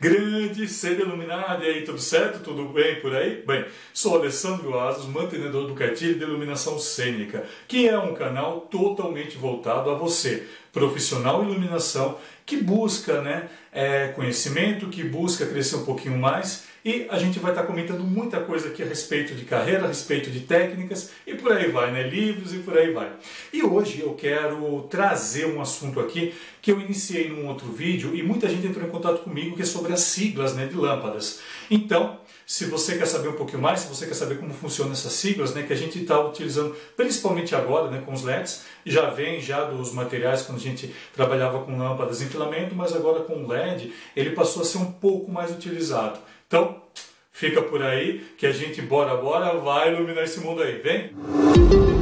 Grande ser iluminado, e aí, tudo certo? Tudo bem por aí? Bem, sou Alessandro Asos, mantenedor do cartilho de iluminação cênica, que é um canal totalmente voltado a você, profissional iluminação, que busca né, é, conhecimento, que busca crescer um pouquinho mais e a gente vai estar comentando muita coisa aqui a respeito de carreira, a respeito de técnicas e por aí vai, né? Livros e por aí vai. E hoje eu quero trazer um assunto aqui que eu iniciei num outro vídeo e muita gente entrou em contato comigo que é sobre as siglas né, de lâmpadas. Então, se você quer saber um pouquinho mais, se você quer saber como funcionam essas siglas, né, que a gente está utilizando principalmente agora né, com os LEDs, já vem já dos materiais quando a gente trabalhava com lâmpadas em filamento, mas agora com o LED ele passou a ser um pouco mais utilizado. Então, fica por aí que a gente, bora, bora, vai iluminar esse mundo aí. Vem!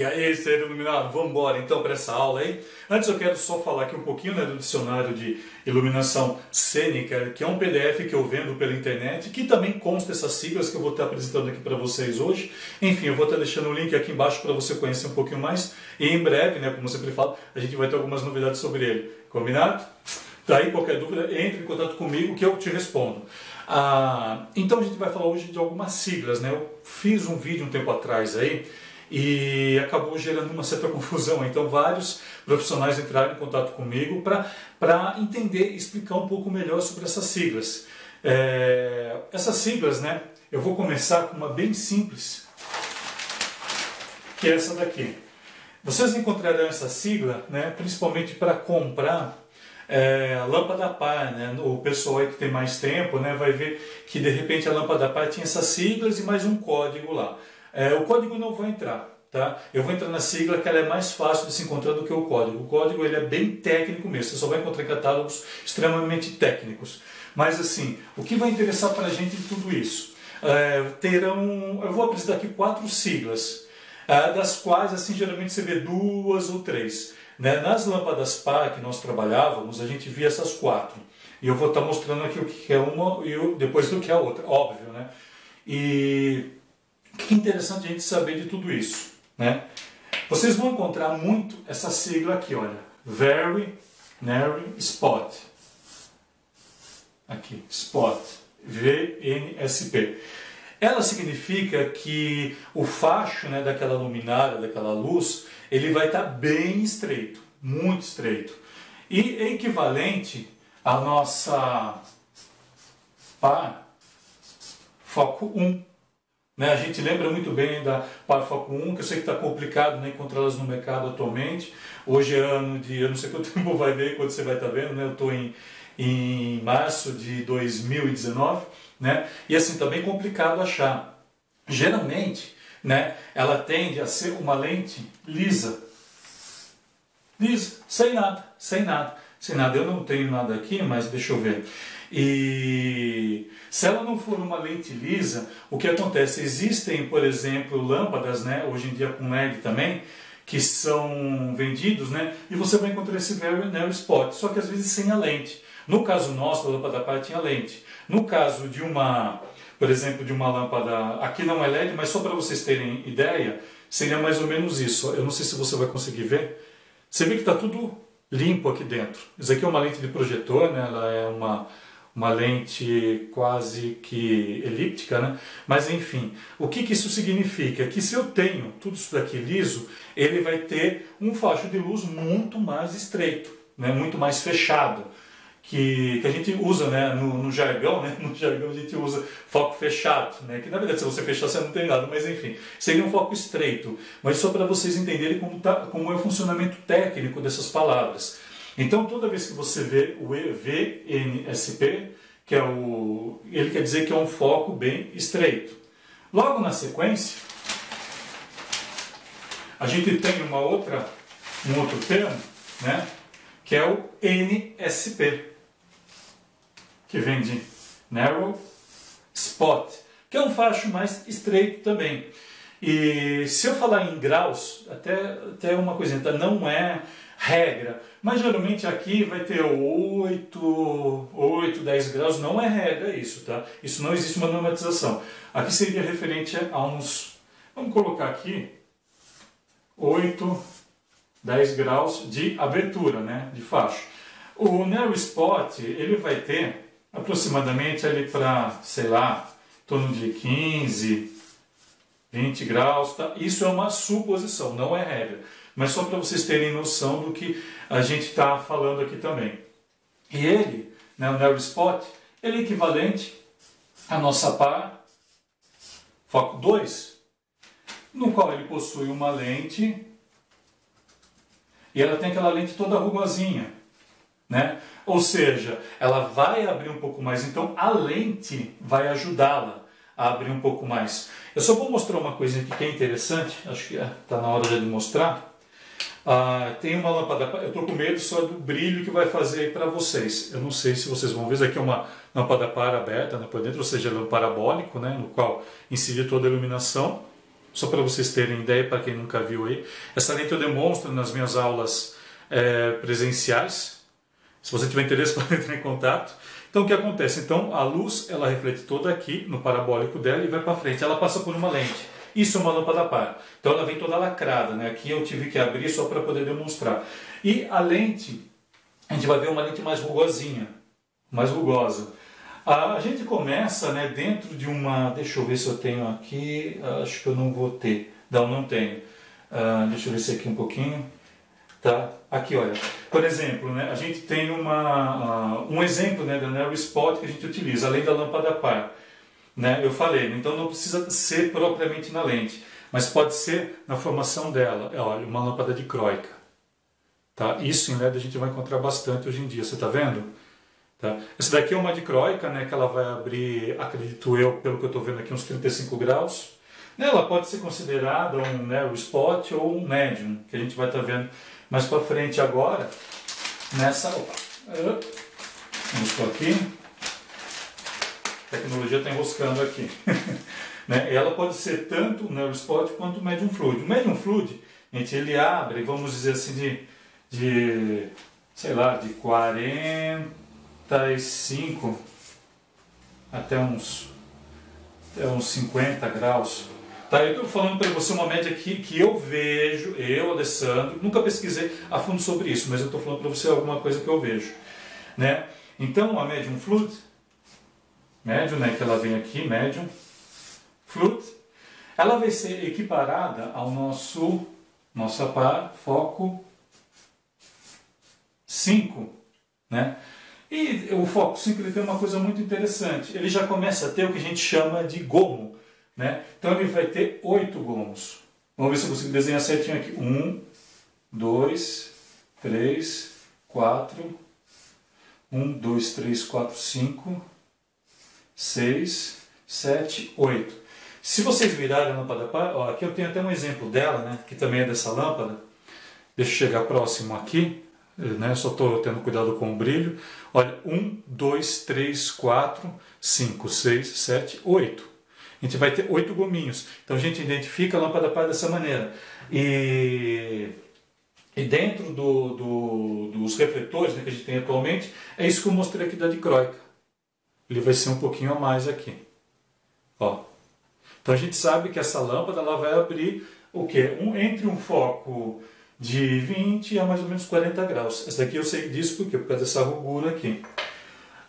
E aí, ser iluminado, vamos embora então para essa aula aí. Antes eu quero só falar aqui um pouquinho né, do dicionário de iluminação cênica, que é um PDF que eu vendo pela internet, que também consta essas siglas que eu vou estar apresentando aqui para vocês hoje. Enfim, eu vou estar deixando o link aqui embaixo para você conhecer um pouquinho mais. E em breve, né, como eu sempre falo, a gente vai ter algumas novidades sobre ele. Combinado? Daí, qualquer dúvida, entre em contato comigo que eu te respondo. Ah, então a gente vai falar hoje de algumas siglas. Né? Eu fiz um vídeo um tempo atrás aí e acabou gerando uma certa confusão. Então, vários profissionais entraram em contato comigo para entender e explicar um pouco melhor sobre essas siglas. É, essas siglas, né, eu vou começar com uma bem simples, que é essa daqui. Vocês encontrarão essa sigla, né, principalmente para comprar é, lâmpada par, né? O pessoal que tem mais tempo, né, vai ver que de repente a lâmpada par tinha essas siglas e mais um código lá. É, o código não vai entrar, tá? Eu vou entrar na sigla que ela é mais fácil de se encontrar do que o código. O código ele é bem técnico mesmo, você só vai encontrar catálogos extremamente técnicos. Mas assim, o que vai interessar para a gente em tudo isso? É, terão, eu vou apresentar aqui quatro siglas, é, das quais assim geralmente você vê duas ou três. Né? Nas lâmpadas par que nós trabalhávamos, a gente via essas quatro. E eu vou estar mostrando aqui o que é uma e depois o que é a outra, óbvio, né? E que interessante a gente saber de tudo isso, né? Vocês vão encontrar muito essa sigla aqui, olha, Very Narrow Spot. Aqui, Spot, VNSP. Ela significa que o facho né, daquela luminária, daquela luz, ele vai estar bem estreito, muito estreito. E é equivalente à nossa pá, foco 1. Né? A gente lembra muito bem da Parafoco 1, que eu sei que está complicado né, encontrá-las no mercado atualmente. Hoje é ano de, eu não sei quanto tempo vai ver, quando você vai estar tá vendo, né? eu estou em, em março de 2019, né? e assim, está bem complicado achar. Geralmente, né, ela tende a ser uma lente lisa, lisa, sem nada, sem nada, sem nada. Eu não tenho nada aqui, mas deixa eu ver. E se ela não for uma lente lisa, o que acontece? Existem, por exemplo, lâmpadas, né, hoje em dia com LED também, que são vendidos, né, e você vai encontrar esse narrow spot, só que às vezes sem a lente. No caso nosso, a lâmpada par tinha lente. No caso de uma, por exemplo, de uma lâmpada, aqui não é LED, mas só para vocês terem ideia, seria mais ou menos isso. Eu não sei se você vai conseguir ver. Você vê que está tudo limpo aqui dentro. Isso aqui é uma lente de projetor, né? ela é uma uma lente quase que elíptica, né? Mas enfim, o que, que isso significa? Que se eu tenho tudo isso daqui liso, ele vai ter um facho de luz muito mais estreito, né? muito mais fechado. Que, que a gente usa né? no, no jargão, né? no jargão a gente usa foco fechado, né? que na verdade se você fechar você não tem nada, mas enfim, seria um foco estreito. Mas só para vocês entenderem como, tá, como é o funcionamento técnico dessas palavras. Então, toda vez que você vê o VNSP, que é o, ele quer dizer que é um foco bem estreito. Logo na sequência, a gente tem uma outra, um outro termo, né, que é o NSP, que vem de Narrow Spot, que é um facho mais estreito também. E se eu falar em graus, até, até uma coisinha, tá? não é regra, mas geralmente aqui vai ter 8, 8, 10 graus, não é regra isso, tá? Isso não existe uma normatização. Aqui seria referente a uns, Vamos colocar aqui 8, 10 graus de abertura, né, de facho. O Narrow Spot, ele vai ter aproximadamente ali para, sei lá, em torno de 15, 20 graus. Tá? Isso é uma suposição, não é regra. Mas só para vocês terem noção do que a gente está falando aqui também. E ele, né, o Narrow Spot, ele é equivalente à nossa par foco 2, no qual ele possui uma lente e ela tem aquela lente toda rugosinha, né? Ou seja, ela vai abrir um pouco mais, então a lente vai ajudá-la a abrir um pouco mais. Eu só vou mostrar uma coisa aqui que é interessante, acho que está é, na hora de mostrar. Ah, tem uma lâmpada, eu estou com medo só do brilho que vai fazer para vocês. Eu não sei se vocês vão ver, isso aqui é uma lâmpada par aberta né, por dentro, ou seja, é um parabólico, né, no qual incide toda a iluminação. Só para vocês terem ideia, para quem nunca viu aí. Essa lente eu demonstro nas minhas aulas é, presenciais. Se você tiver interesse, pode entrar em contato. Então o que acontece? Então a luz ela reflete toda aqui no parabólico dela e vai para frente. Ela passa por uma lente. Isso é uma lâmpada par. Então ela vem toda lacrada, né? Aqui eu tive que abrir só para poder demonstrar. E a lente, a gente vai ver uma lente mais rugosinha, mais rugosa. A gente começa né, dentro de uma. Deixa eu ver se eu tenho aqui. Acho que eu não vou ter. Não, não tenho. Uh, deixa eu ver se aqui um pouquinho. Tá? Aqui, olha. Por exemplo, né, a gente tem uma, uh, um exemplo né, da Narrow Spot que a gente utiliza, além da lâmpada par. Né? Eu falei, então não precisa ser propriamente na lente, mas pode ser na formação dela. É, olha, uma lâmpada de croica. Tá? Isso em LED a gente vai encontrar bastante hoje em dia, você está vendo? Tá? Essa daqui é uma dicróica, né, que ela vai abrir, acredito eu, pelo que eu estou vendo aqui, uns 35 graus. Né, ela pode ser considerada um narrow spot ou um medium, que a gente vai estar tá vendo mais para frente agora. Nessa. Opa, vamos por aqui. A tecnologia está enroscando aqui. né, ela pode ser tanto um narrow spot quanto um medium fluid. O medium fluid, gente, ele abre, vamos dizer assim, de, de sei lá, de 40 45 até uns, até uns 50 graus. Tá, eu estou falando para você uma média aqui que eu vejo, eu, Alessandro, nunca pesquisei a fundo sobre isso, mas eu estou falando para você alguma coisa que eu vejo. Né? Então, a medium fluid, médium, né, que ela vem aqui, médium, fluid, ela vai ser equiparada ao nosso, nossa par, foco 5, né? E o foco 5 ele tem uma coisa muito interessante. Ele já começa a ter o que a gente chama de gomo. Né? Então ele vai ter oito gomos. Vamos ver se eu consigo desenhar certinho aqui. Um, dois, três, quatro. Um, dois, três, quatro, cinco, seis, sete, oito. Se vocês virarem a lâmpada, ó, aqui eu tenho até um exemplo dela, né, que também é dessa lâmpada. Deixa eu chegar próximo aqui né? Só estou tendo cuidado com o brilho. Olha, 1, 2, 3, 4, 5, 6, 7, 8. A gente vai ter oito gominhos. Então a gente identifica a lâmpada par dessa maneira. E, e dentro do, do, dos refletores né, que a gente tem atualmente, é isso que eu mostrei aqui da dicróica. Ele vai ser um pouquinho a mais aqui. Ó. Então a gente sabe que essa lâmpada ela vai abrir o quê? Um, entre um foco de 20 a mais ou menos 40 graus. Essa daqui eu sei disso porque por causa dessa rugura aqui.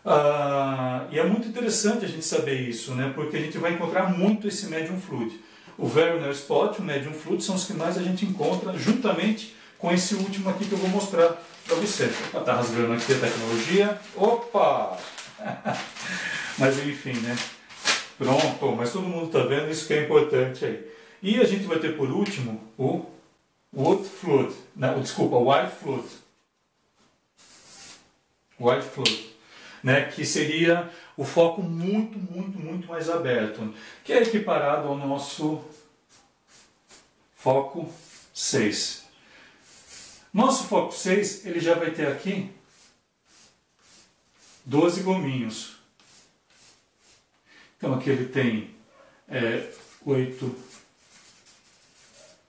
Ah, e é muito interessante a gente saber isso, né? porque a gente vai encontrar muito esse medium fluid. O Verner Spot o medium fluid são os que mais a gente encontra juntamente com esse último aqui que eu vou mostrar para você. Está rasgando aqui a tecnologia. Opa! mas enfim, né? Pronto, mas todo mundo está vendo, isso que é importante aí. E a gente vai ter por último o Wood Flood, não, desculpa, White Flood. White Flood. Né, que seria o foco muito, muito, muito mais aberto, que é equiparado ao nosso foco 6. Nosso foco 6, ele já vai ter aqui 12 gominhos. Então aqui ele tem é, 8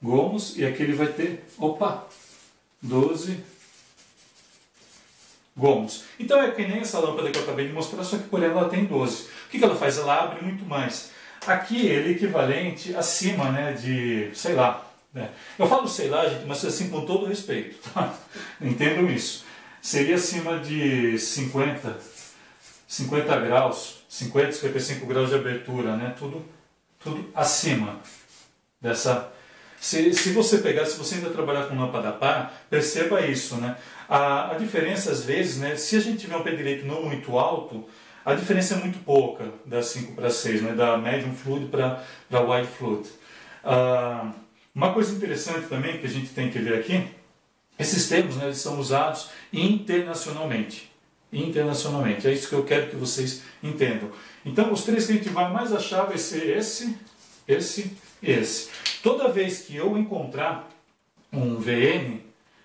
gomos e aqui ele vai ter, opa, 12 gomos. Então é que nem essa lâmpada que eu acabei de mostrar, só que por ela ela tem 12. O que, que ela faz? Ela abre muito mais. Aqui ele é equivalente acima né, de, sei lá, né? eu falo sei lá, gente, mas assim com todo respeito, tá? entendam isso. Seria acima de 50, 50 graus, 50, 55 graus de abertura, né? tudo, tudo acima dessa se, se você pegar, se você ainda trabalhar com lâmpada par, perceba isso, né? A, a diferença às vezes, né? Se a gente tiver um pé direito não muito alto, a diferença é muito pouca da 5 para 6, né? Da medium fluid para wide fluid. Ah, uma coisa interessante também que a gente tem que ver aqui, esses termos, né? São usados internacionalmente internacionalmente. É isso que eu quero que vocês entendam. Então, os três que a gente vai mais achar vai ser esse, esse e esse. Toda vez que eu encontrar um VN,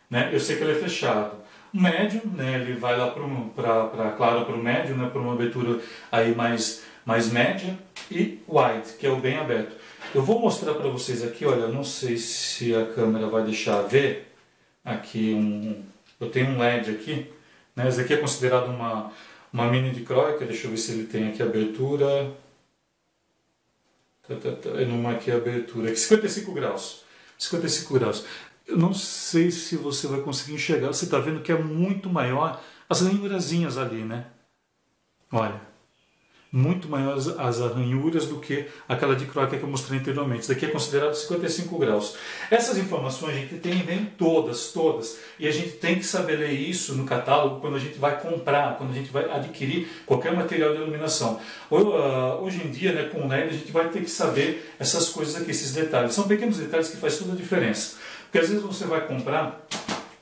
né, eu sei que ele é fechado. O médio, né, ele vai lá para claro para o médio, né, para uma abertura aí mais, mais média, e wide, que é o bem aberto. Eu vou mostrar para vocês aqui, olha, não sei se a câmera vai deixar ver, aqui um, eu tenho um LED aqui, né, esse aqui é considerado uma, uma mini dicróica, deixa eu ver se ele tem aqui abertura, tá. É numa aqui abertura, aqui 55 graus. 55 graus. Eu não sei se você vai conseguir enxergar. Você está vendo que é muito maior as ranhurazinhas ali, né? Olha muito maiores as arranhuras do que aquela de croáquia que eu mostrei anteriormente. Isso daqui é considerado 55 graus. Essas informações a gente tem vem todas, todas. E a gente tem que saber ler isso no catálogo quando a gente vai comprar, quando a gente vai adquirir qualquer material de iluminação. Ah, hoje em dia, né, com o LED, a gente vai ter que saber essas coisas aqui, esses detalhes. São pequenos detalhes que fazem toda a diferença. Porque às vezes você vai comprar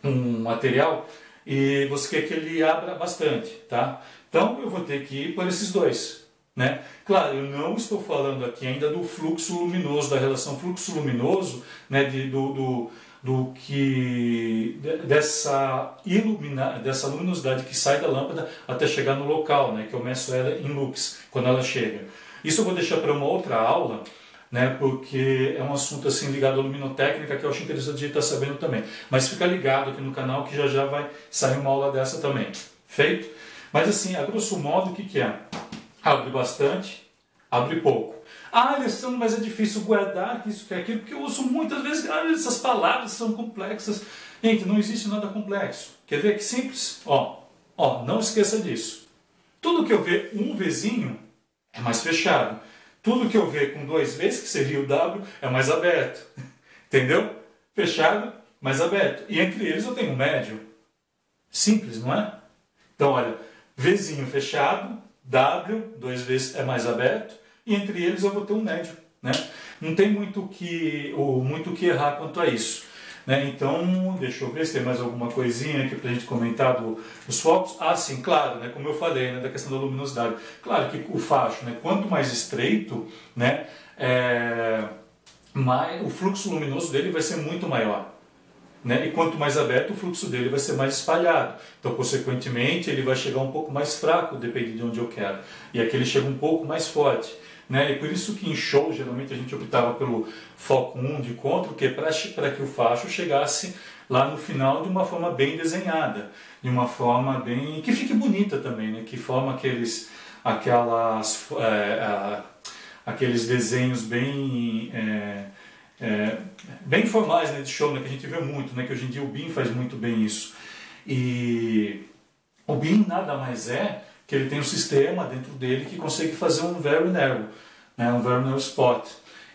um material e você quer que ele abra bastante, tá? Então eu vou ter que ir por esses dois. Né? Claro, eu não estou falando aqui ainda do fluxo luminoso, da relação fluxo luminoso, né, de, do, do, do que dessa ilumina, dessa luminosidade que sai da lâmpada até chegar no local, né, que eu meço ela em lux quando ela chega. Isso eu vou deixar para uma outra aula, né, porque é um assunto assim ligado à luminotécnica que eu acho interessante gente estar tá sabendo também. Mas fica ligado aqui no canal que já já vai sair uma aula dessa também. Feito? Mas assim, a grosso modo, o que, que é? Abre bastante, abre pouco. Ah, Alessandro, mas é difícil guardar isso que é aquilo, porque eu uso muitas vezes, ah, essas palavras são complexas. Gente, não existe nada complexo. Quer ver que simples? Ó, ó, não esqueça disso. Tudo que eu ver um vizinho é mais fechado. Tudo que eu ver com dois vezes, que seria o W, é mais aberto. Entendeu? Fechado, mais aberto. E entre eles eu tenho um médio. Simples, não é? Então, olha, Vzinho fechado, W, dois vezes é mais aberto, e entre eles eu vou ter um médio. Né? Não tem muito que, ou muito que errar quanto a isso. Né? Então, deixa eu ver se tem mais alguma coisinha aqui para a gente comentar do, dos focos. Ah, sim, claro, né? como eu falei, né? da questão da luminosidade. Claro que o facho, né? quanto mais estreito, né? É, mais, o fluxo luminoso dele vai ser muito maior. Né? E quanto mais aberto, o fluxo dele vai ser mais espalhado. Então, consequentemente, ele vai chegar um pouco mais fraco, dependendo de onde eu quero. E aqui ele chega um pouco mais forte. Né? E por isso que em show, geralmente, a gente optava pelo foco 1 de encontro, que é para que o facho chegasse lá no final de uma forma bem desenhada, de uma forma bem... que fique bonita também, né? que forma aqueles, aquelas, é, aqueles desenhos bem... É, é, bem formais né, de show, né, que a gente vê muito, né, que hoje em dia o BIM faz muito bem isso. E o BIM nada mais é que ele tem um sistema dentro dele que consegue fazer um very narrow, né, um very narrow spot.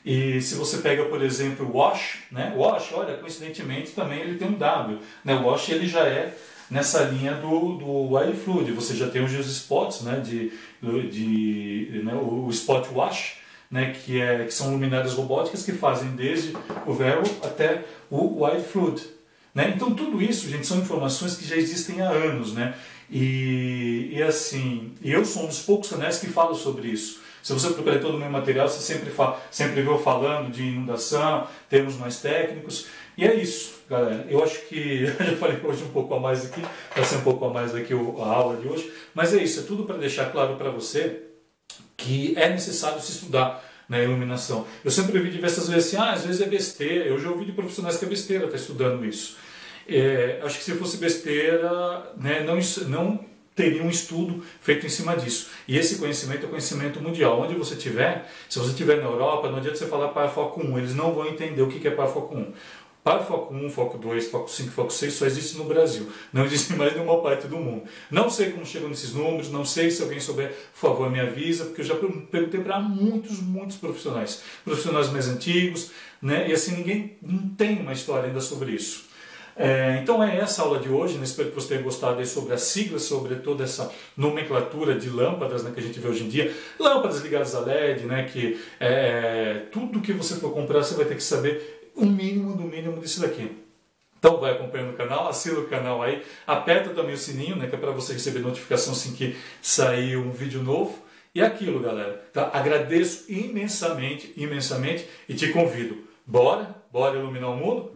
E se você pega, por exemplo, o Wash, né, Wash, olha, coincidentemente também ele tem um W. Né, o Wash ele já é nessa linha do, do Wild Fluid, você já tem os spots, né, de, de, né, o Spot Wash, né, que, é, que são luminárias robóticas que fazem desde o verbo até o wide fluid. Né? Então tudo isso, gente, são informações que já existem há anos, né? E, e assim, eu sou um dos poucos canais que falo sobre isso. Se você procurar todo o meu material, você sempre, fala, sempre vê eu falando de inundação, termos mais técnicos. E é isso, galera. Eu acho que eu já falei hoje um pouco a mais aqui, vai ser um pouco a mais aqui a aula de hoje. Mas é isso, é tudo para deixar claro para você que é necessário se estudar na iluminação. Eu sempre ouvi diversas vezes assim, ah, às vezes é besteira. Eu já ouvi de profissionais que é besteira estar tá estudando isso. É, acho que se fosse besteira, né, não, não teria um estudo feito em cima disso. E esse conhecimento é conhecimento mundial. Onde você estiver, se você estiver na Europa, não adianta você falar para foco 1, eles não vão entender o que é para foco 1. Para foco 1, foco 2, foco 5, foco 6 só existe no Brasil. Não existe mais em nenhuma parte do mundo. Não sei como chegam nesses números, não sei se alguém souber, por favor, me avisa, porque eu já perguntei para muitos, muitos profissionais. Profissionais mais antigos, né? E assim, ninguém não tem uma história ainda sobre isso. É, então é essa aula de hoje, né? espero que você tenha gostado sobre as siglas, sobre toda essa nomenclatura de lâmpadas né, que a gente vê hoje em dia. Lâmpadas ligadas a LED, né, que é, tudo que você for comprar você vai ter que saber o mínimo do mínimo disso daqui. Então vai acompanhando o canal, assina o canal aí, aperta também o sininho, né, que é para você receber notificação assim que sair um vídeo novo. E é aquilo, galera. Tá? Agradeço imensamente, imensamente e te convido. Bora? Bora iluminar o mundo?